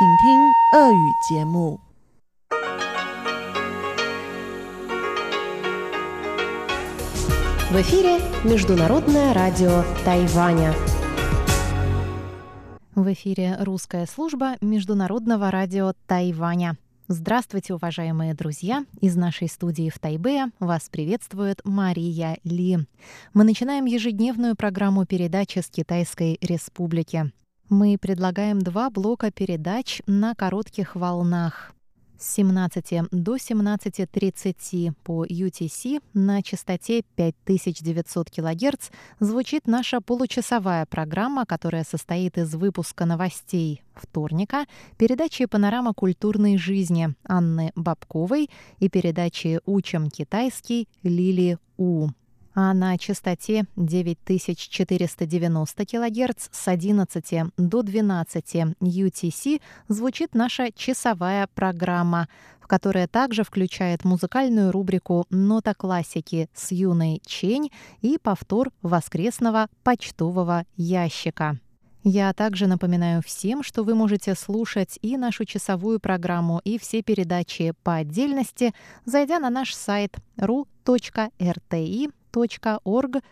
请听俄语节目。В эфире Международное радио Тайваня. В эфире русская служба Международного радио Тайваня. Здравствуйте, уважаемые друзья! Из нашей студии в Тайбе вас приветствует Мария Ли. Мы начинаем ежедневную программу передачи с Китайской Республики. Мы предлагаем два блока передач на коротких волнах. С 17 до 17.30 по UTC на частоте 5900 кГц звучит наша получасовая программа, которая состоит из выпуска новостей вторника, передачи «Панорама культурной жизни» Анны Бабковой и передачи «Учим китайский» Лили У а на частоте 9490 кГц с 11 до 12 UTC звучит наша часовая программа, в которая также включает музыкальную рубрику «Нота классики» с юной Чень и повтор воскресного почтового ящика. Я также напоминаю всем, что вы можете слушать и нашу часовую программу, и все передачи по отдельности, зайдя на наш сайт ru.rti org.tw.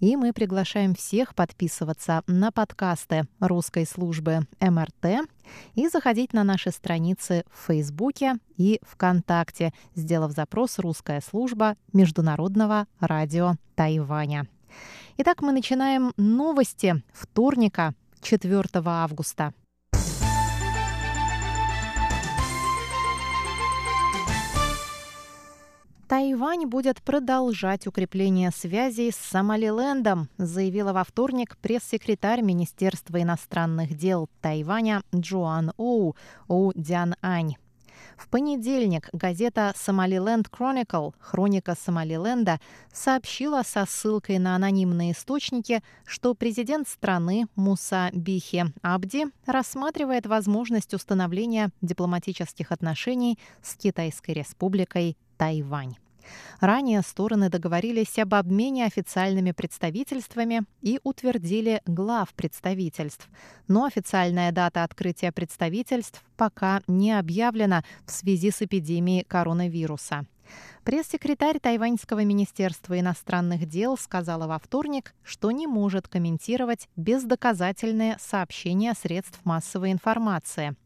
И мы приглашаем всех подписываться на подкасты русской службы МРТ и заходить на наши страницы в Фейсбуке и ВКонтакте, сделав запрос «Русская служба Международного радио Тайваня». Итак, мы начинаем новости вторника, 4 августа. Тайвань будет продолжать укрепление связей с Сомалилендом, заявила во вторник пресс-секретарь Министерства иностранных дел Тайваня Джоан Оу Оу Дян Ань. В понедельник газета «Сомалиленд Chronicle» «Хроника Сомалиленда» сообщила со ссылкой на анонимные источники, что президент страны Муса Бихи Абди рассматривает возможность установления дипломатических отношений с Китайской республикой Тайвань. Ранее стороны договорились об обмене официальными представительствами и утвердили глав представительств. Но официальная дата открытия представительств пока не объявлена в связи с эпидемией коронавируса. Пресс-секретарь Тайваньского министерства иностранных дел сказала во вторник, что не может комментировать бездоказательные сообщения средств массовой информации.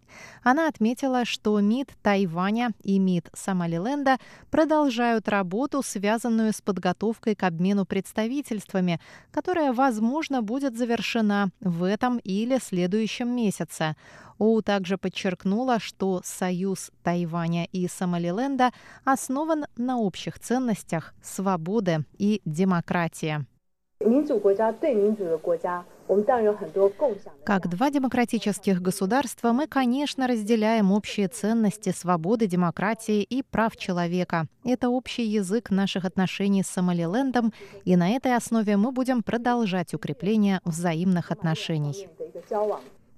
Она отметила, что МИД Тайваня и МИД Сомалиленда продолжают работу, связанную с подготовкой к обмену представительствами, которая, возможно, будет завершена в этом или следующем месяце. Оу также подчеркнула, что союз Тайваня и Сомалиленда основан на общих ценностях свободы и демократии. Как два демократических государства мы, конечно, разделяем общие ценности свободы, демократии и прав человека. Это общий язык наших отношений с Сомалилендом, и на этой основе мы будем продолжать укрепление взаимных отношений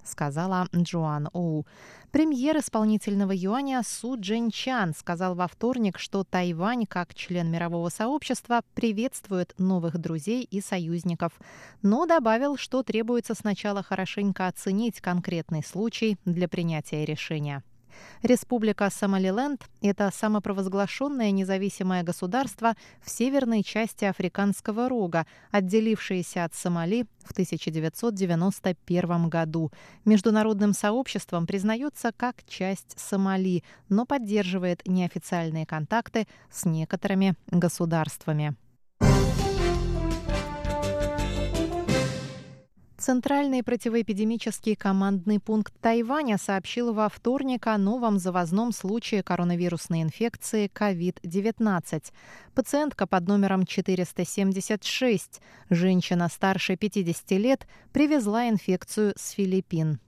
сказала Джоан Оу. Премьер исполнительного юаня Су Чан сказал во вторник, что Тайвань, как член мирового сообщества, приветствует новых друзей и союзников, но добавил, что требуется сначала хорошенько оценить конкретный случай для принятия решения. Республика Сомалиленд – это самопровозглашенное независимое государство в северной части Африканского рога, отделившееся от Сомали в 1991 году. Международным сообществом признается как часть Сомали, но поддерживает неофициальные контакты с некоторыми государствами. Центральный противоэпидемический командный пункт Тайваня сообщил во вторник о новом завозном случае коронавирусной инфекции COVID-19. Пациентка под номером 476, женщина старше 50 лет, привезла инфекцию с Филиппин.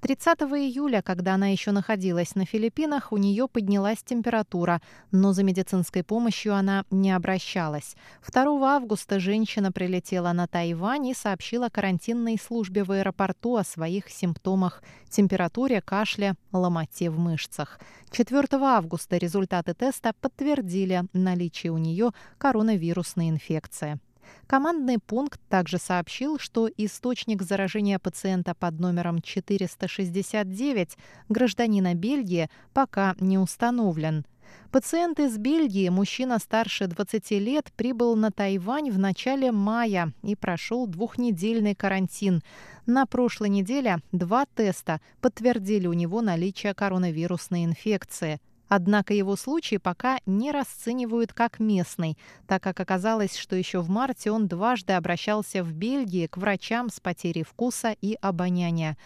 30 июля, когда она еще находилась на Филиппинах, у нее поднялась температура, но за медицинской помощью она не обращалась. 2 августа женщина прилетела на Тайвань и сообщила карантинной службе в аэропорту о своих симптомах – температуре, кашле, ломоте в мышцах. 4 августа результаты теста подтвердили наличие у нее коронавирусной инфекции. Командный пункт также сообщил, что источник заражения пациента под номером 469 гражданина Бельгии пока не установлен. Пациент из Бельгии, мужчина старше 20 лет, прибыл на Тайвань в начале мая и прошел двухнедельный карантин. На прошлой неделе два теста подтвердили у него наличие коронавирусной инфекции – Однако его случай пока не расценивают как местный, так как оказалось, что еще в марте он дважды обращался в Бельгии к врачам с потерей вкуса и обоняния.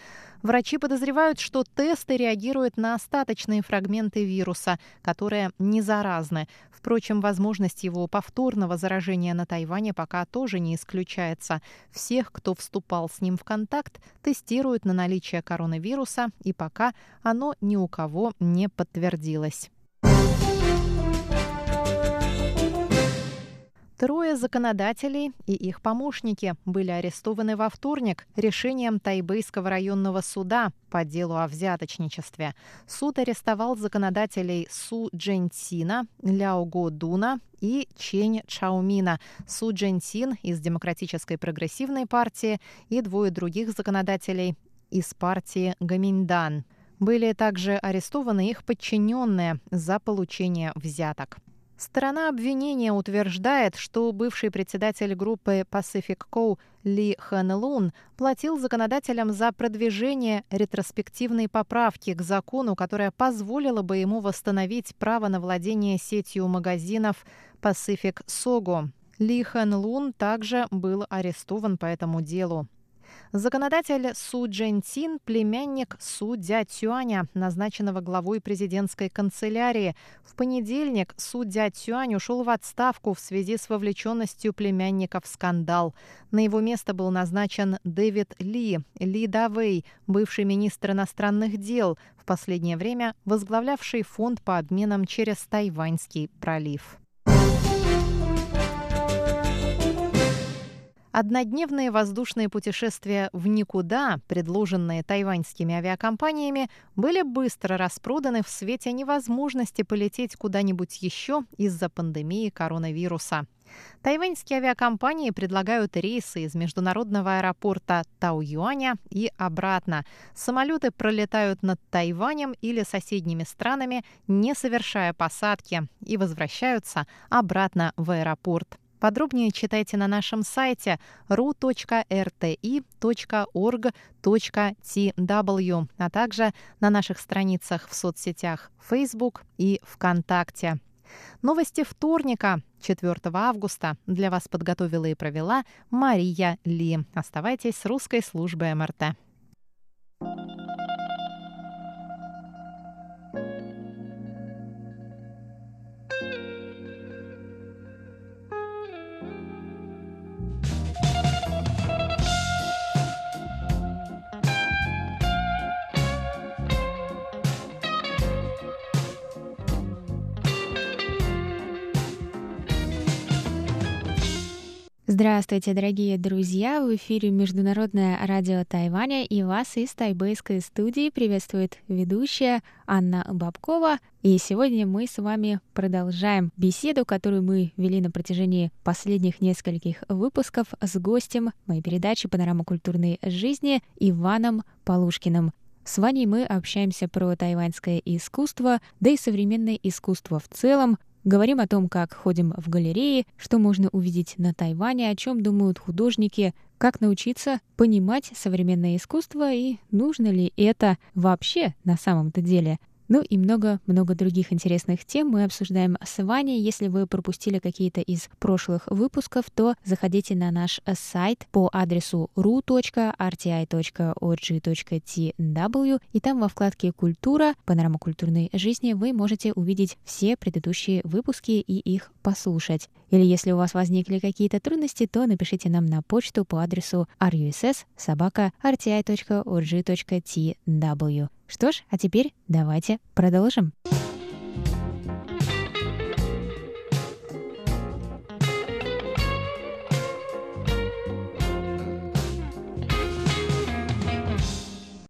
Врачи подозревают, что тесты реагируют на остаточные фрагменты вируса, которые не заразны. Впрочем, возможность его повторного заражения на Тайване пока тоже не исключается. Всех, кто вступал с ним в контакт, тестируют на наличие коронавируса, и пока оно ни у кого не подтвердилось. Трое законодателей и их помощники были арестованы во вторник решением Тайбэйского районного суда по делу о взяточничестве. Суд арестовал законодателей Су Джентина, Ляо Го Дуна и Чень Чаумина, Су Джентин из Демократической прогрессивной партии и двое других законодателей из партии Гаминьдан. Были также арестованы их подчиненные за получение взяток. Сторона обвинения утверждает, что бывший председатель группы Pacific Co. Ли Хэн Лун платил законодателям за продвижение ретроспективной поправки к закону, которая позволила бы ему восстановить право на владение сетью магазинов Pacific Sogo. Ли Хэн Лун также был арестован по этому делу. Законодатель Су Джентин – племянник Су Дя Цюаня, назначенного главой президентской канцелярии. В понедельник Су Дя Цюань ушел в отставку в связи с вовлеченностью племянника в скандал. На его место был назначен Дэвид Ли, Ли Давей, бывший министр иностранных дел, в последнее время возглавлявший фонд по обменам через Тайваньский пролив. Однодневные воздушные путешествия в никуда, предложенные тайваньскими авиакомпаниями, были быстро распроданы в свете невозможности полететь куда-нибудь еще из-за пандемии коронавируса. Тайваньские авиакомпании предлагают рейсы из международного аэропорта Тау-Юаня и обратно. Самолеты пролетают над Тайванем или соседними странами, не совершая посадки, и возвращаются обратно в аэропорт. Подробнее читайте на нашем сайте ru.rti.org.tw, а также на наших страницах в соцсетях Facebook и ВКонтакте. Новости вторника, 4 августа, для вас подготовила и провела Мария Ли. Оставайтесь с русской службой МРТ. Здравствуйте, дорогие друзья! В эфире Международное радио Тайваня и вас из тайбэйской студии приветствует ведущая Анна Бабкова. И сегодня мы с вами продолжаем беседу, которую мы вели на протяжении последних нескольких выпусков с гостем моей передачи «Панорама культурной жизни» Иваном Полушкиным. С Ваней мы общаемся про тайваньское искусство, да и современное искусство в целом, Говорим о том, как ходим в галереи, что можно увидеть на Тайване, о чем думают художники, как научиться понимать современное искусство и нужно ли это вообще на самом-то деле. Ну и много-много других интересных тем мы обсуждаем с Ваней. Если вы пропустили какие-то из прошлых выпусков, то заходите на наш сайт по адресу ru.rti.org.tw и там во вкладке «Культура», «Панорама культурной жизни» вы можете увидеть все предыдущие выпуски и их послушать. Или если у вас возникли какие-то трудности, то напишите нам на почту по адресу russ.rti.org.tw. Что ж, а теперь давайте продолжим.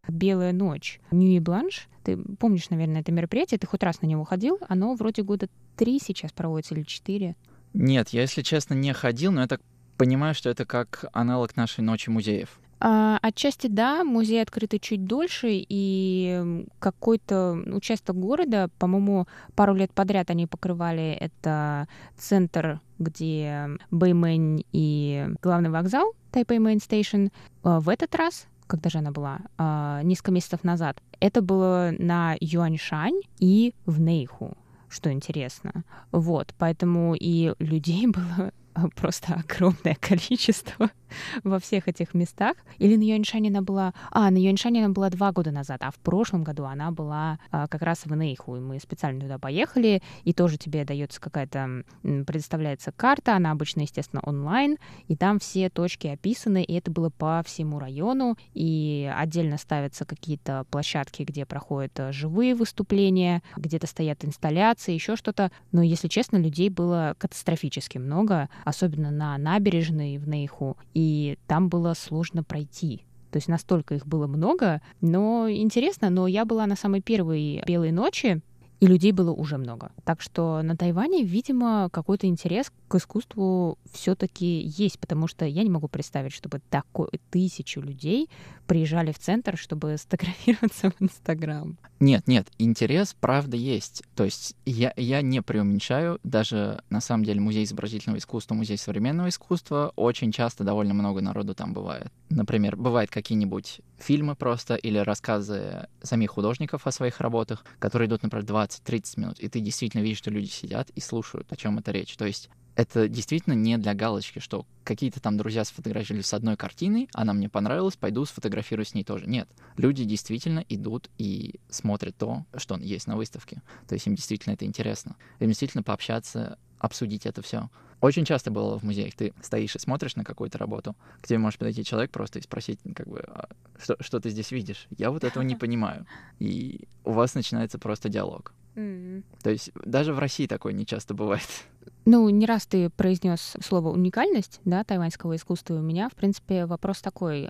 «Белая ночь». Ньюи Бланш. Ты помнишь, наверное, это мероприятие? Ты хоть раз на него ходил? Оно вроде года три сейчас проводится или четыре. Нет, я, если честно, не ходил, но я так Понимаю, что это как аналог нашей ночи музеев. А, отчасти да, музей открыты чуть дольше, и какой-то участок города, по-моему, пару лет подряд они покрывали это центр, где Бэймэнь и главный вокзал, Taipei Main Station. В этот раз когда же она была, а, несколько месяцев назад. Это было на Юаньшань и в Нейху, что интересно. Вот, поэтому и людей было просто огромное количество во всех этих местах. Или на Юаньшане она была... А, на Юаньшане она была два года назад, а в прошлом году она была а, как раз в Нейху, и мы специально туда поехали, и тоже тебе дается какая-то... предоставляется карта, она обычно, естественно, онлайн, и там все точки описаны, и это было по всему району, и отдельно ставятся какие-то площадки, где проходят э, живые выступления, где-то стоят инсталляции, еще что-то. Но, если честно, людей было катастрофически много, особенно на набережной в Нейху, и там было сложно пройти. То есть настолько их было много, но интересно, но я была на самой первой белой ночи, и людей было уже много. Так что на Тайване, видимо, какой-то интерес к искусству все-таки есть, потому что я не могу представить, чтобы такой тысячу людей приезжали в центр, чтобы сфотографироваться в Инстаграм. Нет, нет, интерес, правда, есть. То есть я, я не преуменьшаю. Даже, на самом деле, музей изобразительного искусства, музей современного искусства, очень часто довольно много народу там бывает. Например, бывают какие-нибудь фильмы просто или рассказы самих художников о своих работах, которые идут, например, 20-30 минут, и ты действительно видишь, что люди сидят и слушают, о чем это речь. То есть это действительно не для галочки, что какие-то там друзья сфотографировали с одной картиной, она мне понравилась, пойду сфотографирую с ней тоже. Нет, люди действительно идут и смотрят то, что есть на выставке. То есть им действительно это интересно. Им действительно пообщаться, обсудить это все. Очень часто было в музеях, ты стоишь и смотришь на какую-то работу, к тебе может подойти человек просто и спросить, как бы, а что, что ты здесь видишь? Я вот этого не понимаю. И у вас начинается просто диалог. Mm. То есть даже в России такое не часто бывает. Ну, не раз ты произнес слово уникальность, да, тайваньского искусства. у меня, в принципе, вопрос такой.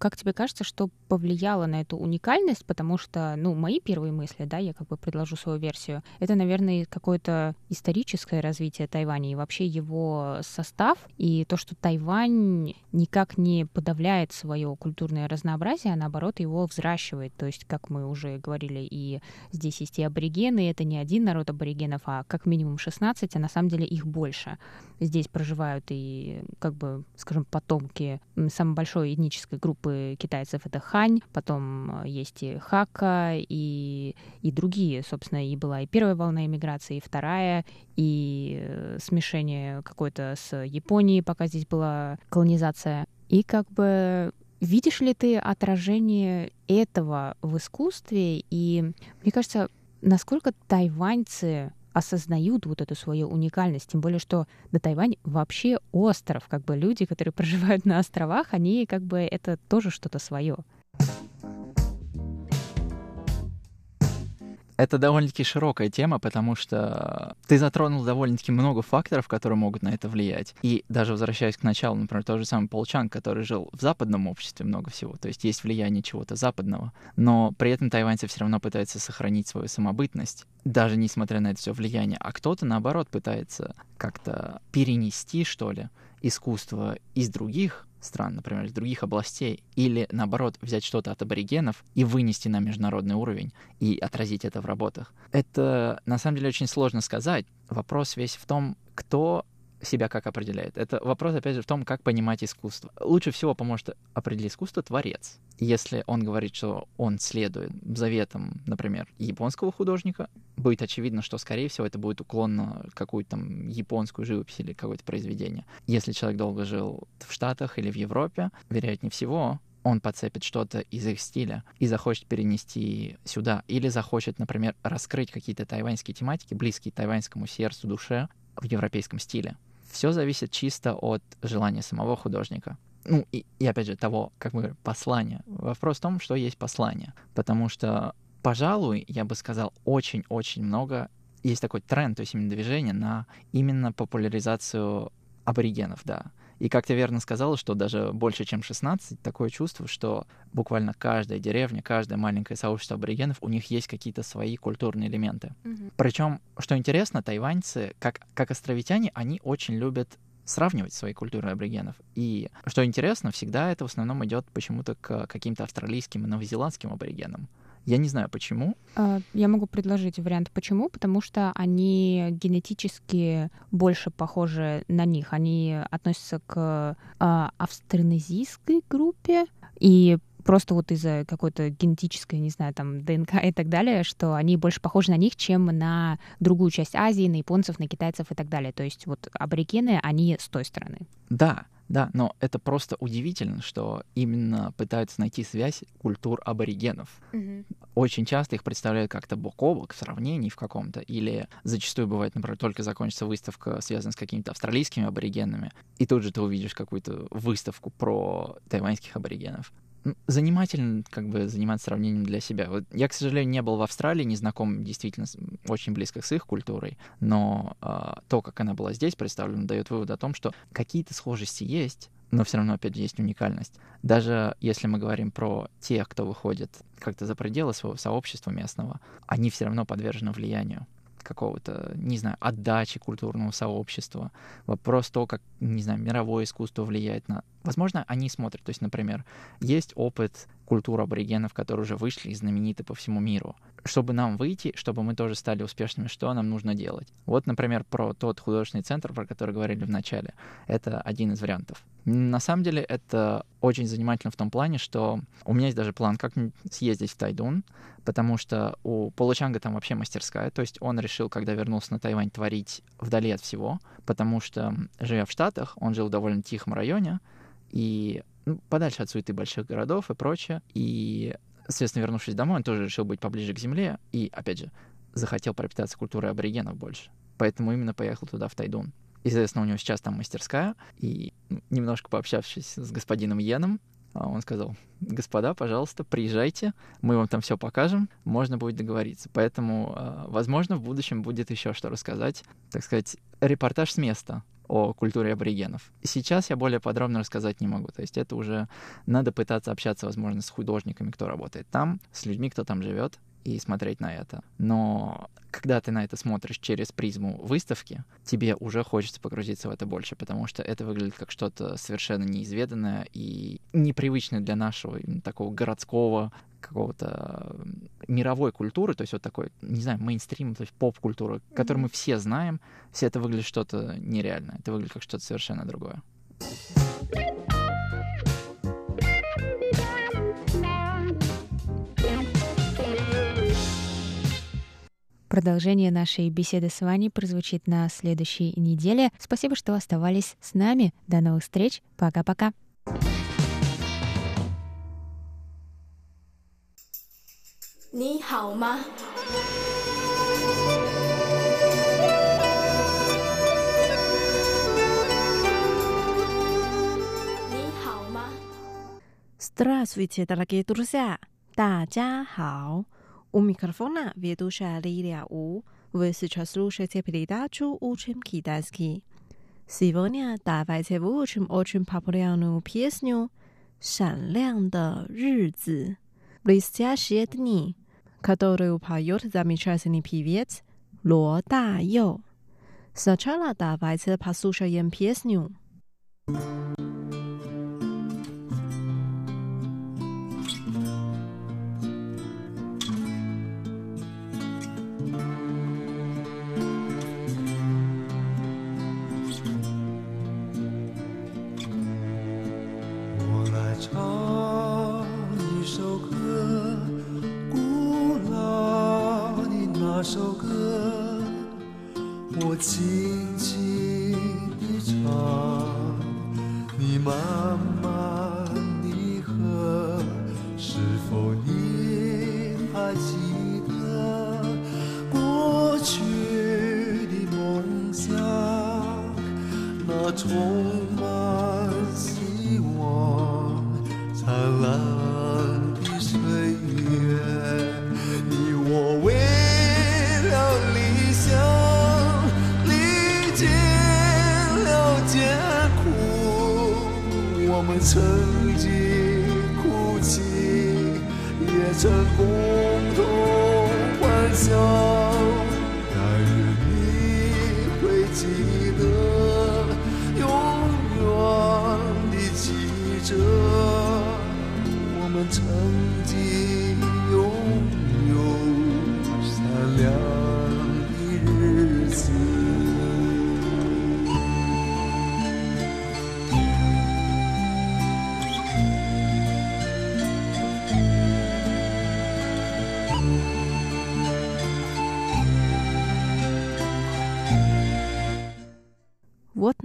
Как тебе кажется, что повлияло на эту уникальность? Потому что, ну, мои первые мысли, да, я как бы предложу свою версию, это, наверное, какое-то историческое развитие Тайваня и вообще его состав, и то, что Тайвань никак не подавляет свое культурное разнообразие, а наоборот его взращивает. То есть, как мы уже говорили, и здесь есть и аборигены, это не один народ аборигенов, а как минимум 16, а на самом деле их больше. Здесь проживают и, как бы, скажем, потомки самой большой этнической группы китайцев — это хань, потом э, есть и хака, и, и другие, собственно, и была и первая волна иммиграции, и вторая, и э, смешение какое-то с Японией, пока здесь была колонизация. И как бы видишь ли ты отражение этого в искусстве? И мне кажется, насколько тайваньцы осознают вот эту свою уникальность, тем более, что на Тайвань вообще остров, как бы люди, которые проживают на островах, они как бы это тоже что-то свое. Это довольно-таки широкая тема, потому что ты затронул довольно-таки много факторов, которые могут на это влиять. И даже возвращаясь к началу, например, тот же самый Полчан, который жил в западном обществе много всего, то есть есть влияние чего-то западного, но при этом тайваньцы все равно пытаются сохранить свою самобытность, даже несмотря на это все влияние. А кто-то, наоборот, пытается как-то перенести, что ли, искусство из других стран, например, из других областей, или наоборот взять что-то от аборигенов и вынести на международный уровень и отразить это в работах. Это на самом деле очень сложно сказать. Вопрос весь в том, кто себя как определяет. Это вопрос, опять же, в том, как понимать искусство. Лучше всего поможет определить искусство творец. Если он говорит, что он следует заветам, например, японского художника, будет очевидно, что, скорее всего, это будет уклон на какую-то там японскую живопись или какое-то произведение. Если человек долго жил в Штатах или в Европе, вероятнее всего, он подцепит что-то из их стиля и захочет перенести сюда. Или захочет, например, раскрыть какие-то тайваньские тематики, близкие тайваньскому сердцу, душе, в европейском стиле. Все зависит чисто от желания самого художника. Ну, и, и опять же, того, как мы говорим, послания. Вопрос в том, что есть послание. Потому что, пожалуй, я бы сказал, очень-очень много есть такой тренд, то есть именно движение на именно популяризацию аборигенов, да. И как ты верно сказала, что даже больше, чем 16, такое чувство, что буквально каждая деревня, каждое маленькое сообщество аборигенов, у них есть какие-то свои культурные элементы. Mm-hmm. Причем, что интересно, тайваньцы, как, как островитяне, они очень любят сравнивать свои культуры аборигенов. И что интересно, всегда это в основном идет почему-то к каким-то австралийским и новозеландским аборигенам. Я не знаю почему. А, я могу предложить вариант почему, потому что они генетически больше похожи на них. Они относятся к а, австронезийской группе, и просто вот из-за какой-то генетической, не знаю, там, ДНК и так далее, что они больше похожи на них, чем на другую часть Азии, на японцев, на китайцев и так далее. То есть вот аборигены, они с той стороны. Да, да, но это просто удивительно, что именно пытаются найти связь культур аборигенов. Mm-hmm. Очень часто их представляют как-то бок о бок в сравнении в каком-то, или зачастую бывает, например, только закончится выставка, связанная с какими-то австралийскими аборигенами, и тут же ты увидишь какую-то выставку про тайваньских аборигенов занимательно как бы заниматься сравнением для себя. Вот я, к сожалению, не был в Австралии, не знаком действительно очень близко с их культурой, но э, то, как она была здесь представлена, дает вывод о том, что какие-то схожести есть, но все равно, опять же, есть уникальность. Даже если мы говорим про тех, кто выходит как-то за пределы своего сообщества местного, они все равно подвержены влиянию какого-то, не знаю, отдачи культурного сообщества, вопрос то, как, не знаю, мировое искусство влияет на... Возможно, они смотрят, то есть, например, есть опыт культуры аборигенов, которые уже вышли и знамениты по всему миру. Чтобы нам выйти, чтобы мы тоже стали успешными, что нам нужно делать? Вот, например, про тот художественный центр, про который говорили в начале. Это один из вариантов. На самом деле это очень занимательно в том плане, что у меня есть даже план, как съездить в Тайдун, потому что у Получанга там вообще мастерская, то есть он решил, когда вернулся на Тайвань, творить вдали от всего, потому что, живя в Штатах, он жил в довольно тихом районе, и ну, подальше от суеты больших городов и прочее, и, соответственно, вернувшись домой, он тоже решил быть поближе к земле, и, опять же, захотел пропитаться культурой аборигенов больше. Поэтому именно поехал туда, в Тайдун. И, соответственно, у него сейчас там мастерская, и немножко пообщавшись с господином Йеном, а, он сказал, господа, пожалуйста, приезжайте, мы вам там все покажем, можно будет договориться. Поэтому, а, возможно, в будущем будет еще что рассказать, так сказать, репортаж с места о культуре аборигенов. Сейчас я более подробно рассказать не могу. То есть это уже надо пытаться общаться, возможно, с художниками, кто работает там, с людьми, кто там живет, и смотреть на это. Но когда ты на это смотришь через призму выставки, тебе уже хочется погрузиться в это больше, потому что это выглядит как что-то совершенно неизведанное и непривычное для нашего такого городского какого-то мировой культуры, то есть вот такой, не знаю, мейнстрим, то есть поп-культуры, mm-hmm. которую мы все знаем, все это выглядит что-то нереальное, это выглядит как что-то совершенно другое. Продолжение нашей беседы с Ваней прозвучит на следующей неделе. Спасибо, что оставались с нами. До новых встреч. Пока-пока. 你好吗？你好吗？Здравствуйте, дорогие друзья! 大家好。У микрофона ведущая Лилия У. Вы сейчас слушаете передачу «Учим китайский». Сегодня давайте выучим очень популярную песню «闪亮的日子» «Блестящие дни», которую поет замечательный певец Ло Да Йо. Сначала давайте послушаем песню. 着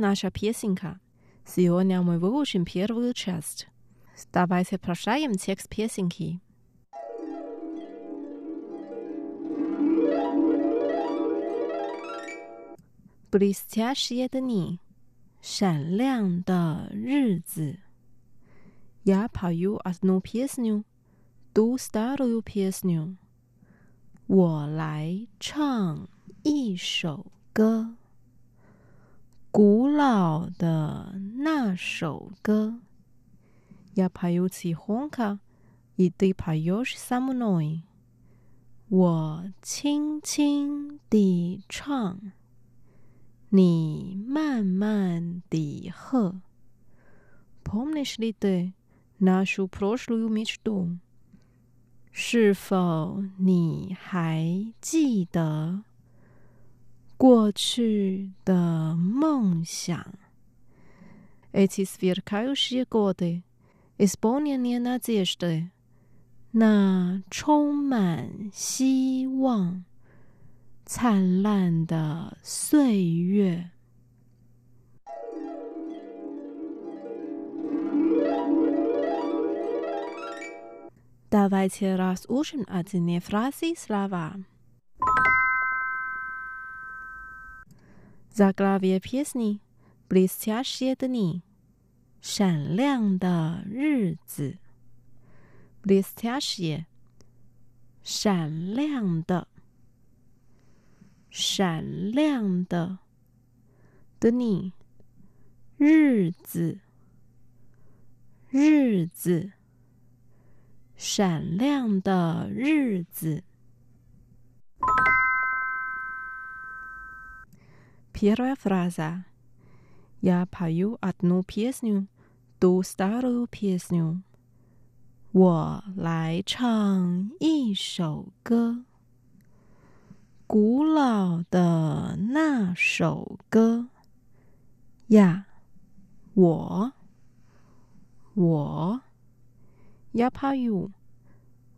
наша песенка. Сегодня мы выучим первую часть. Давайте прощаем текст песенки. Блестящие дни, 闪亮的日子. Я пою одну песню, ту старую песню. 我来唱一首歌。 古老的那首歌。Я пою тихонько, и ты поешь со мной。我轻轻地唱，你慢慢地和。Помнишь ли ты нашу прошлую мечту？是否你还记得？ 过去的梦想，эти сверкающие годы, исполненные надежды，那充满希望、灿烂的岁月。Давайте разучим одни фразы слова. Zaglavia pisni bliss tashia dni, 闪亮的日子 bliss tashia 闪亮的闪亮的，dni, 日子日子闪亮的日子 Первая фраза. Я пою одну песню, ту старую песню. 我来唱一首歌，古老的那首歌。呀，我，我，Я пою，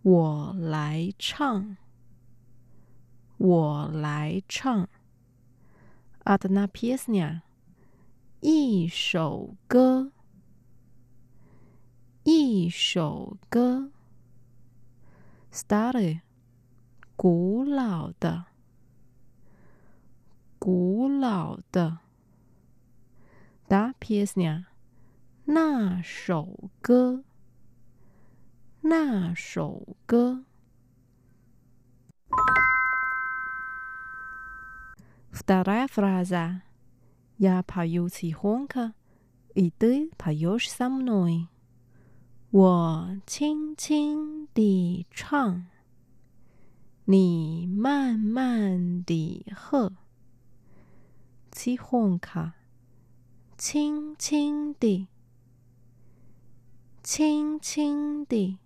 我来唱，我来唱。 Одна песня，一首歌，一首歌。Старый，古老的，古老的。Da песня，那首歌，那首歌。 Вторая фраза. Я пою тихонько, и ты поешь со мной. 我轻轻地唱，你慢慢地和。Тихонько，轻轻地，轻轻地。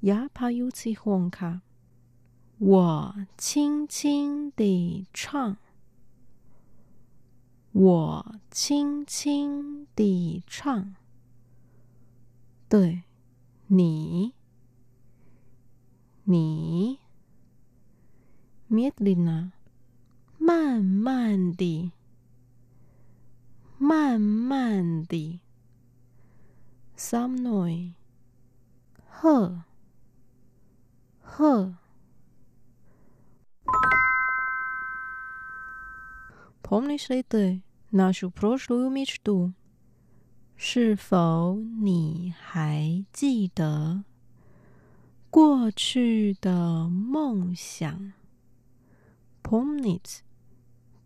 Я пою тихонько。 我轻轻地唱，我轻轻地唱，对，你，你，медленно，慢慢地，慢慢地，со мной，和，和。 Помнишь ли ты нашу прошлую мечту？是否你还记得过去的梦想？Помнить，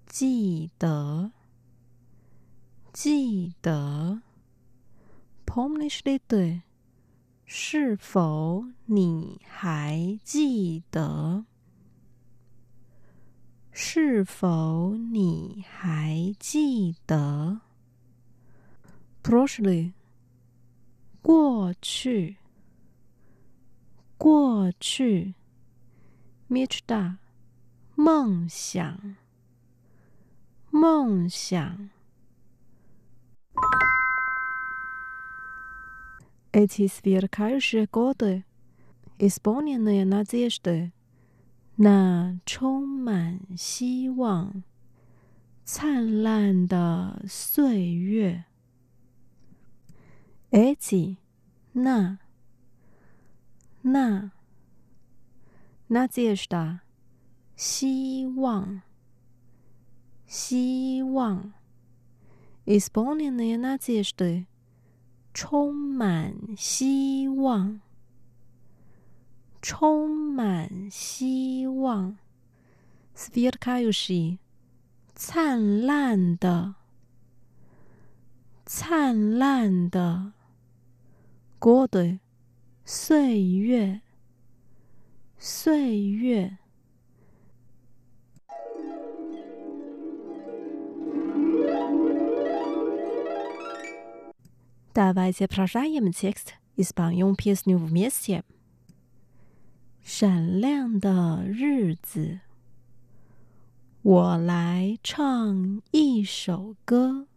记得，记得。Помнишь ли ты？是否你还记得？ 是否你还记得？Prošli， 过去，过去，мечта，梦想，梦想。Эти сверкающие годы, исполненные надежды, на 充满希望、灿烂的岁月。Эти 那那 надежда 希望希望 исполненные надежды 充满希望 充满希望 сверкающий 灿烂的灿烂的 годы 岁月岁月 Давайте продолжаем текст и споем песню вместе. 闪亮的日子，我来唱一首歌。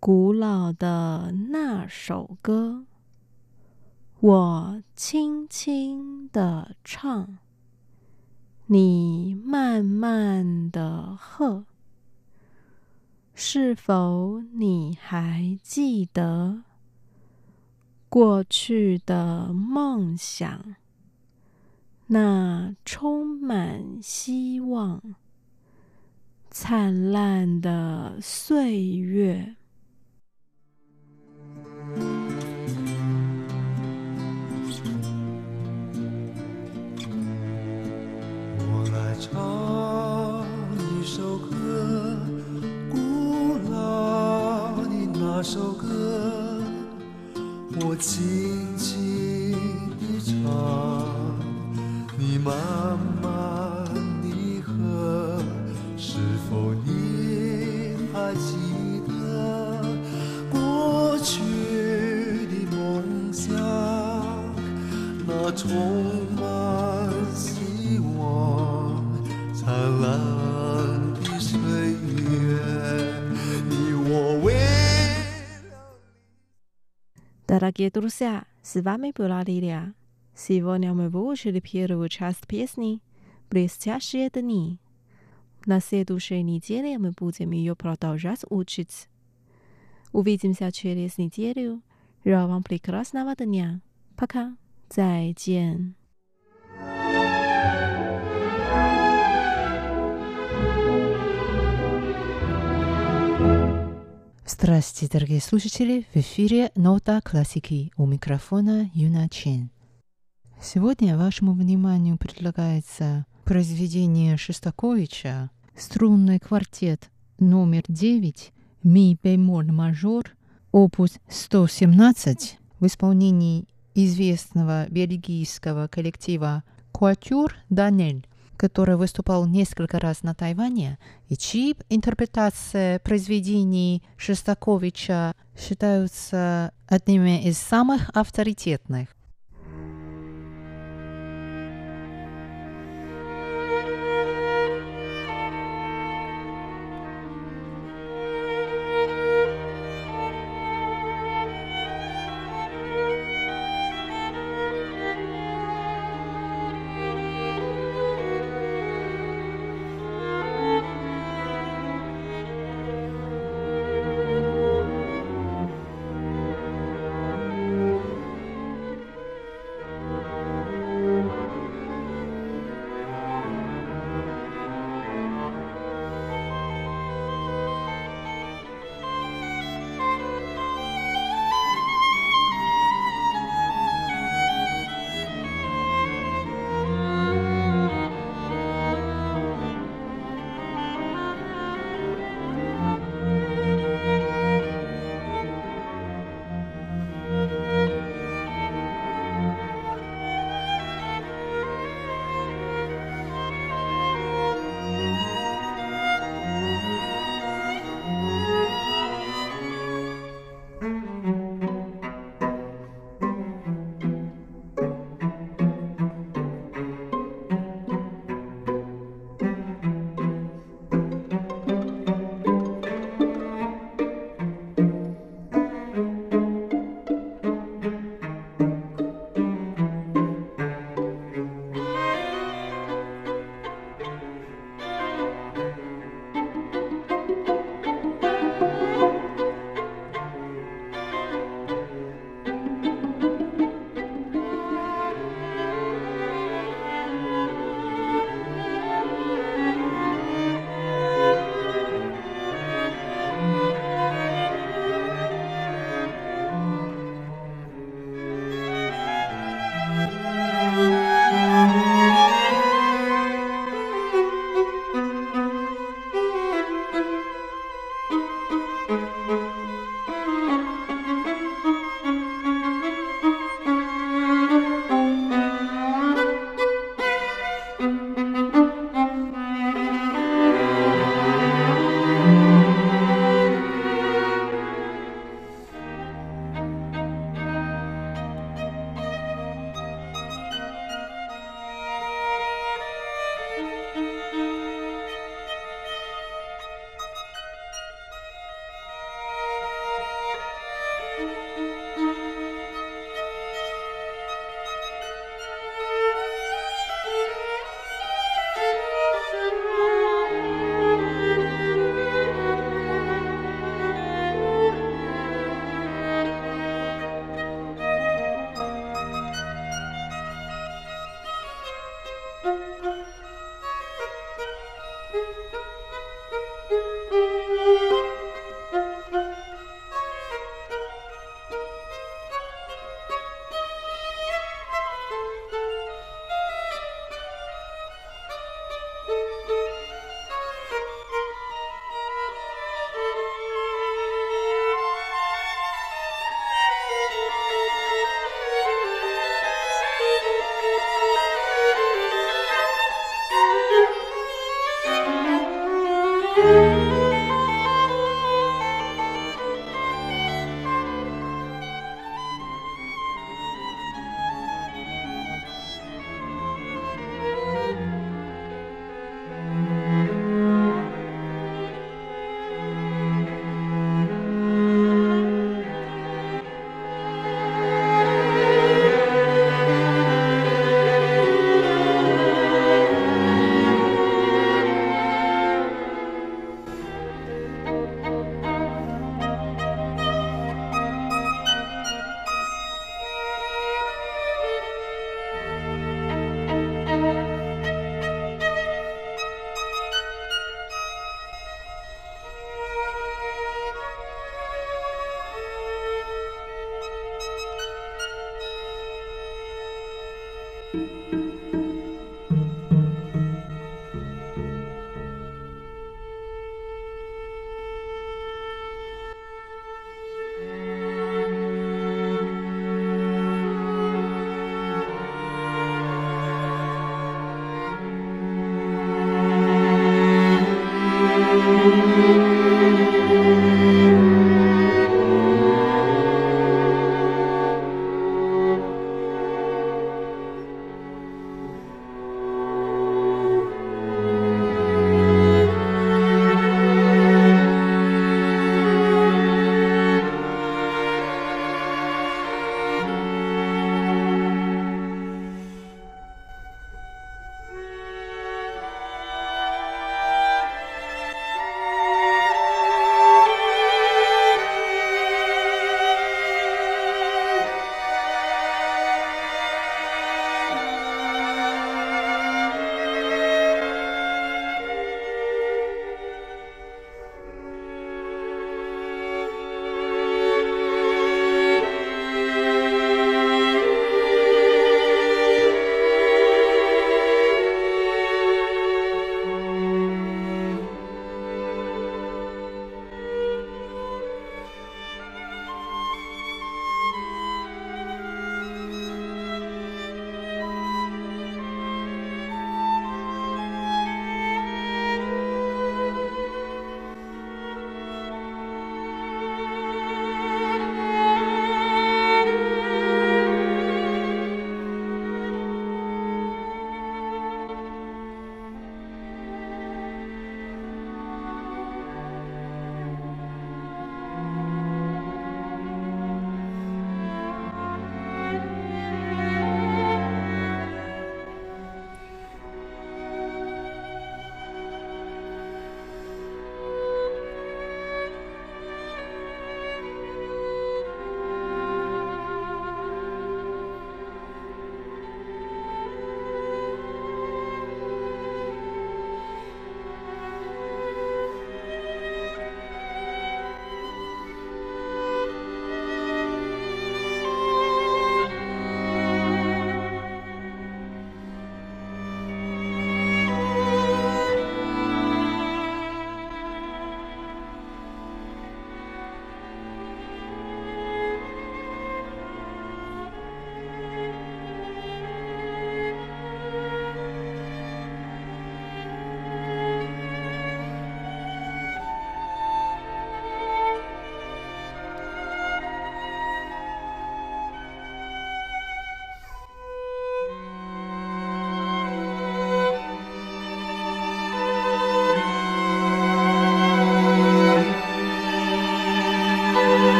古老的那首歌，我轻轻的唱，你慢慢的和。是否你还记得过去的梦想？那充满希望、灿烂的岁月。我来唱一首歌，古老的那首歌，我轻轻地唱，妈妈，你和是否你还记得过去的梦想？那充满希望、灿烂的岁月，你我为了。大家给读，美拉的。Сегодня мы выучили первую часть песни «Блестящие дни». На следующей неделе мы будем ее продолжать учить. Увидимся через неделю. Желаю вам прекрасного дня. Пока. 再见。Здравствуйте, дорогие слушатели! В эфире «Нота классики» у микрофона Юна Чен. Сегодня вашему вниманию предлагается произведение Шостаковича «Струнный квартет номер 9 ми бемоль мажор, опус 117» в исполнении известного бельгийского коллектива «Куатюр Данель», который выступал несколько раз на Тайване, и чьи интерпретация произведений Шостаковича считаются одними из самых авторитетных.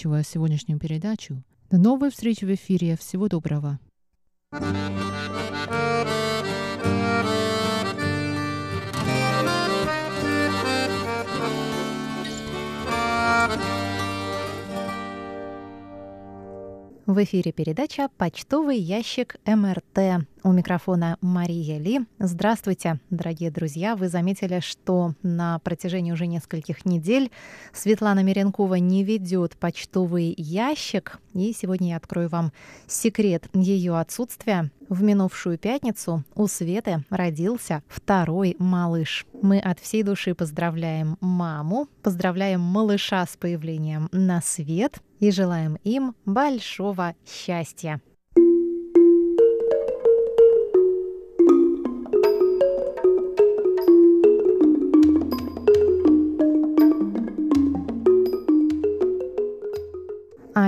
Заканчиваю сегодняшнюю передачу. До новой встречи в эфире. Всего доброго. В эфире передача «Почтовый ящик МРТ». У микрофона Мария Ли. Здравствуйте, дорогие друзья. Вы заметили, что на протяжении уже нескольких недель Светлана Миренкова не ведет почтовый ящик. И сегодня я открою вам секрет ее отсутствия. В минувшую пятницу у Светы родился второй малыш. Мы от всей души поздравляем маму, поздравляем малыша с появлением на свет и желаем им большого счастья.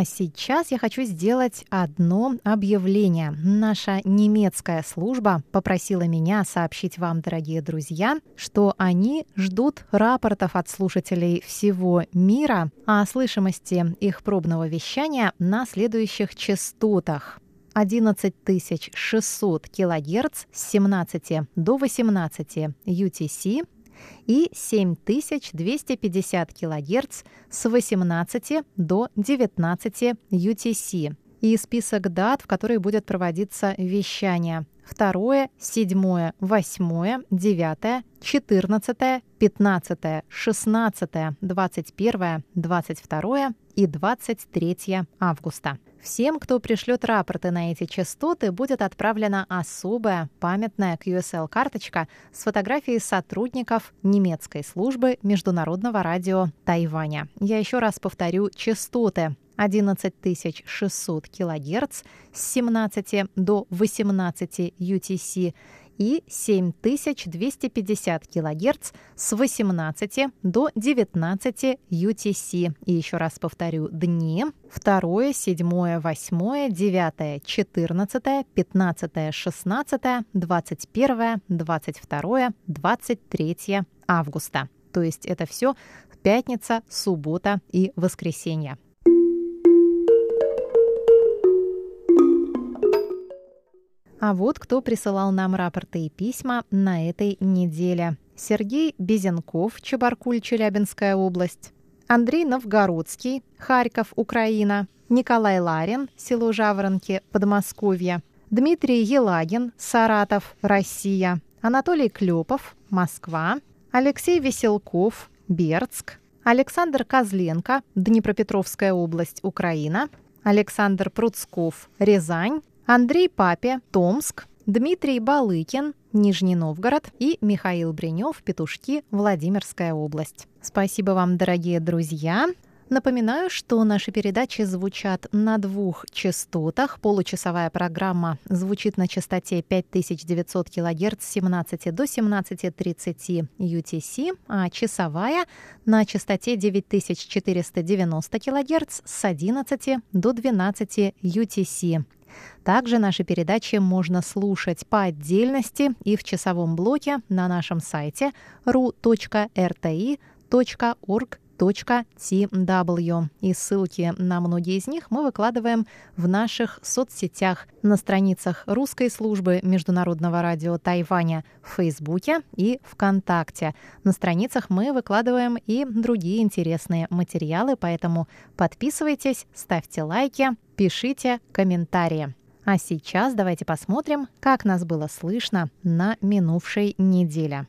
А сейчас я хочу сделать одно объявление. Наша немецкая служба попросила меня сообщить вам, дорогие друзья, что они ждут рапортов от слушателей всего мира о слышимости их пробного вещания на следующих частотах. 11600 кГц с 17 до 18 UTC и 7250 кГц с 18 до 19 UTC. И список дат, в которые будет проводиться вещание. 2, 7, 8, 9, 14, 15, 16, 21, 22 и 23 августа. Всем, кто пришлет рапорты на эти частоты, будет отправлена особая памятная QSL-карточка с фотографией сотрудников немецкой службы Международного радио Тайваня. Я еще раз повторю частоты 11600 кГц с 17 до 18 UTC и 7250 кГц с 18 до 19 UTC. И еще раз повторю, дни 2, 7, 8, 9, 14, 15, 16, 21, 22, 23 августа. То есть это все пятница, суббота и воскресенье. А вот кто присылал нам рапорты и письма на этой неделе. Сергей Безенков, Чебаркуль, Челябинская область. Андрей Новгородский, Харьков, Украина, Николай Ларин, село Жаворонки, Подмосковье, Дмитрий Елагин, Саратов, Россия, Анатолий Клепов, Москва, Алексей Веселков, Бердск, Александр Козленко, Днепропетровская область, Украина, Александр Пруцков, Рязань, Андрей Папе, Томск, Дмитрий Балыкин, Нижний Новгород и Михаил Бренев, Петушки, Владимирская область. Спасибо вам, дорогие друзья. Напоминаю, что наши передачи звучат на двух частотах. Получасовая программа звучит на частоте 5900 кГц с 17 до 17.30 UTC, а часовая на частоте 9490 кГц с 11 до 12 UTC. Также наши передачи можно слушать по отдельности и в часовом блоке на нашем сайте ru.rti.org tw. И ссылки на многие из них мы выкладываем в наших соцсетях на страницах русской службы Международного радио Тайваня в Фейсбуке и ВКонтакте. На страницах мы выкладываем и другие интересные материалы, поэтому подписывайтесь, ставьте лайки, пишите комментарии. А сейчас давайте посмотрим, как нас было слышно на минувшей неделе.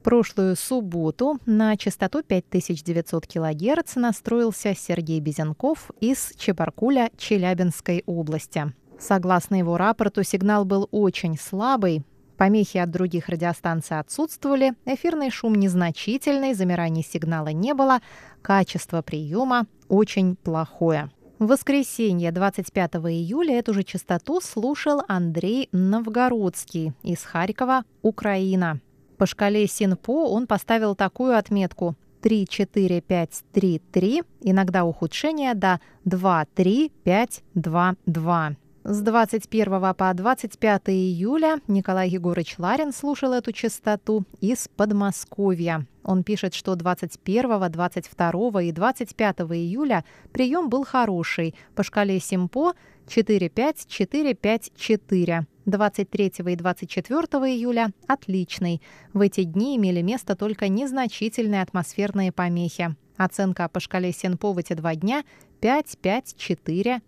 Прошлую субботу на частоту 5900 кГц настроился Сергей Безенков из Чебаркуля Челябинской области. Согласно его рапорту, сигнал был очень слабый, Помехи от других радиостанций отсутствовали, эфирный шум незначительный, замираний сигнала не было, качество приема очень плохое. В воскресенье 25 июля эту же частоту слушал Андрей Новгородский из Харькова, Украина. По шкале СИНПО он поставил такую отметку 3, 4, 5, 3, 3, иногда ухудшение до 2, 3, 5, 2, 2. С 21 по 25 июля Николай Егорович Ларин слушал эту частоту из Подмосковья. Он пишет, что 21, 22 и 25 июля прием был хороший. По шкале СИМПО 4-5-4-5-4. 23 и 24 июля – отличный. В эти дни имели место только незначительные атмосферные помехи. Оценка по шкале СИНПО в эти два дня – 5-5-4-5-5.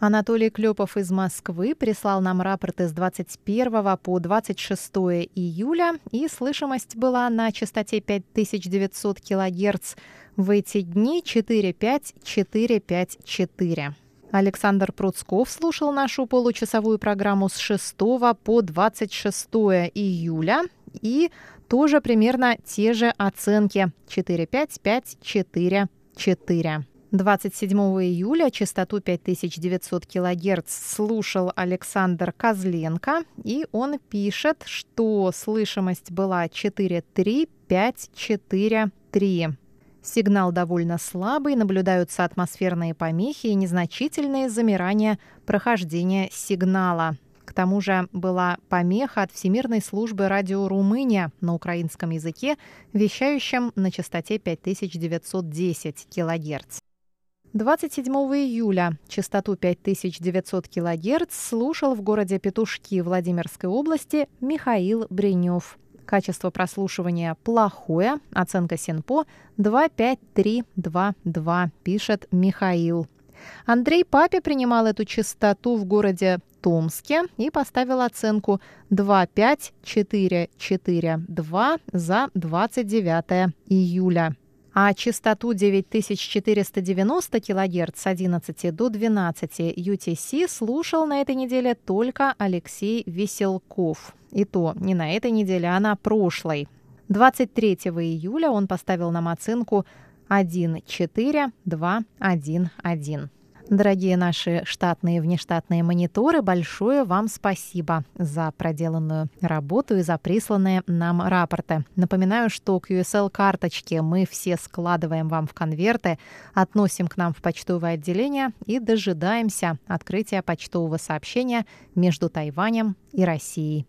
Анатолий Клепов из Москвы прислал нам рапорты с 21 по 26 июля, и слышимость была на частоте 5900 кГц. В эти дни 45454. Александр Пруцков слушал нашу получасовую программу с 6 по 26 июля и тоже примерно те же оценки 45544. 27 июля частоту 5900 кГц слушал Александр Козленко, и он пишет, что слышимость была 4-3-5-4-3. Сигнал довольно слабый, наблюдаются атмосферные помехи и незначительные замирания прохождения сигнала. К тому же была помеха от Всемирной службы радио Румыния на украинском языке, вещающем на частоте 5910 кГц. 27 июля частоту 5900 кГц слушал в городе Петушки Владимирской области Михаил Бренев. Качество прослушивания плохое, оценка СИНПО 25322, пишет Михаил. Андрей Папе принимал эту частоту в городе Томске и поставил оценку 25442 за 29 июля а частоту 9490 кГц с 11 до 12 UTC слушал на этой неделе только Алексей Веселков. И то не на этой неделе, а на прошлой. 23 июля он поставил нам оценку 14211. Дорогие наши штатные и внештатные мониторы, большое вам спасибо за проделанную работу и за присланные нам рапорты. Напоминаю, что QSL-карточки мы все складываем вам в конверты, относим к нам в почтовое отделение и дожидаемся открытия почтового сообщения между Тайванем и Россией.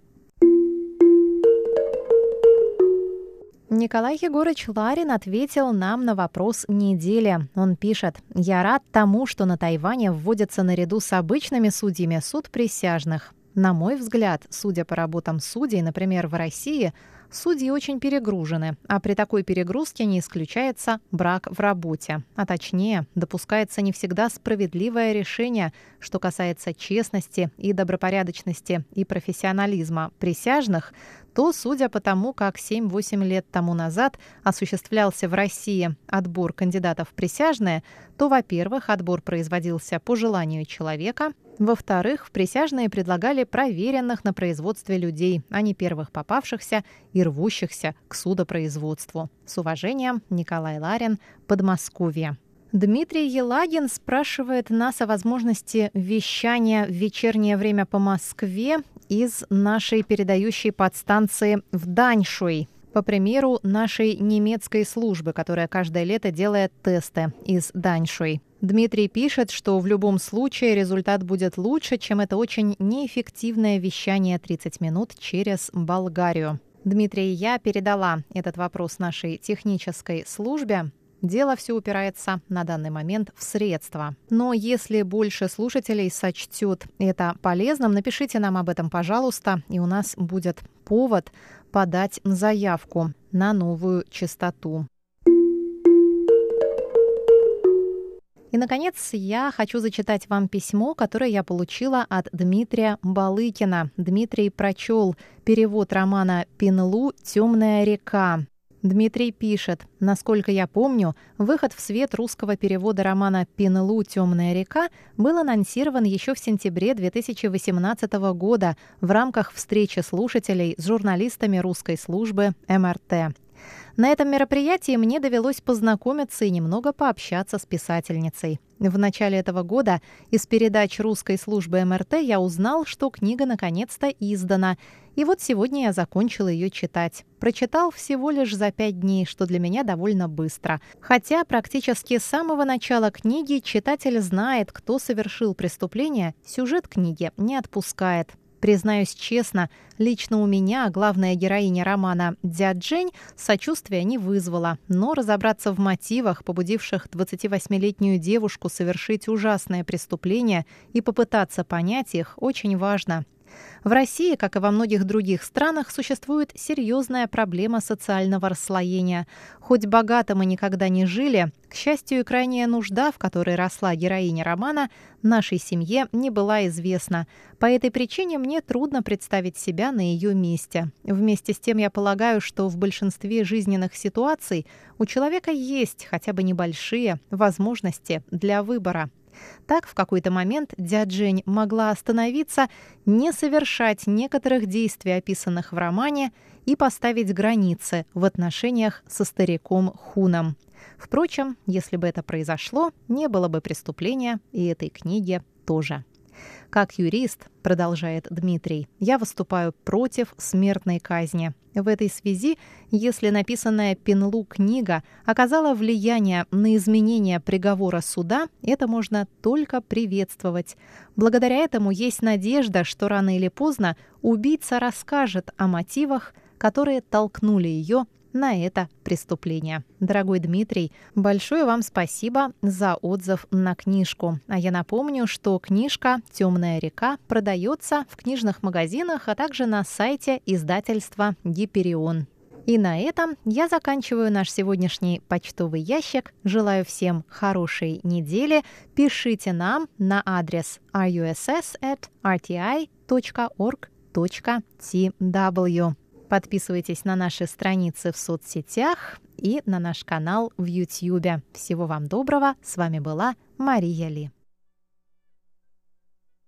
Николай Егорыч Ларин ответил нам на вопрос недели. Он пишет, «Я рад тому, что на Тайване вводятся наряду с обычными судьями суд присяжных. На мой взгляд, судя по работам судей, например, в России, судьи очень перегружены, а при такой перегрузке не исключается брак в работе. А точнее, допускается не всегда справедливое решение, что касается честности и добропорядочности и профессионализма присяжных, то, судя по тому, как 7-8 лет тому назад осуществлялся в России отбор кандидатов в присяжные, то, во-первых, отбор производился по желанию человека, во-вторых, присяжные предлагали проверенных на производстве людей, а не первых попавшихся и рвущихся к судопроизводству. С уважением, Николай Ларин, Подмосковье. Дмитрий Елагин спрашивает нас о возможности вещания в вечернее время по Москве из нашей передающей подстанции в Даньшуй. По примеру нашей немецкой службы, которая каждое лето делает тесты из Даньшуй. Дмитрий пишет, что в любом случае результат будет лучше, чем это очень неэффективное вещание 30 минут через Болгарию. Дмитрий, я передала этот вопрос нашей технической службе. Дело все упирается на данный момент в средства. Но если больше слушателей сочтет это полезным, напишите нам об этом, пожалуйста, и у нас будет повод подать заявку на новую частоту. И, наконец, я хочу зачитать вам письмо, которое я получила от Дмитрия Балыкина. Дмитрий прочел перевод романа «Пинлу. Темная река». Дмитрий пишет, насколько я помню, выход в свет русского перевода романа «Пинлу. Темная река» был анонсирован еще в сентябре 2018 года в рамках встречи слушателей с журналистами русской службы МРТ. На этом мероприятии мне довелось познакомиться и немного пообщаться с писательницей. В начале этого года из передач русской службы МРТ я узнал, что книга наконец-то издана. И вот сегодня я закончил ее читать. Прочитал всего лишь за пять дней, что для меня довольно быстро. Хотя практически с самого начала книги читатель знает, кто совершил преступление, сюжет книги не отпускает. Признаюсь честно, лично у меня главная героиня романа Дзяджень сочувствия не вызвала, но разобраться в мотивах, побудивших 28-летнюю девушку совершить ужасное преступление и попытаться понять их, очень важно. В России, как и во многих других странах, существует серьезная проблема социального расслоения. Хоть богато мы никогда не жили, к счастью, и крайняя нужда, в которой росла героиня романа, нашей семье не была известна. По этой причине мне трудно представить себя на ее месте. Вместе с тем я полагаю, что в большинстве жизненных ситуаций у человека есть хотя бы небольшие возможности для выбора. Так, в какой-то момент Дзяджень могла остановиться, не совершать некоторых действий, описанных в романе, и поставить границы в отношениях со стариком Хуном. Впрочем, если бы это произошло, не было бы преступления и этой книги тоже. Как юрист, продолжает Дмитрий, я выступаю против смертной казни. В этой связи, если написанная Пинлу книга оказала влияние на изменение приговора суда, это можно только приветствовать. Благодаря этому есть надежда, что рано или поздно убийца расскажет о мотивах, которые толкнули ее на это преступление. Дорогой Дмитрий, большое вам спасибо за отзыв на книжку. А я напомню, что книжка «Темная река» продается в книжных магазинах, а также на сайте издательства «Гиперион». И на этом я заканчиваю наш сегодняшний почтовый ящик. Желаю всем хорошей недели. Пишите нам на адрес russ@rti.org.tw. Подписывайтесь на наши страницы в соцсетях и на наш канал в YouTube. Всего вам доброго. С вами была Мария Ли.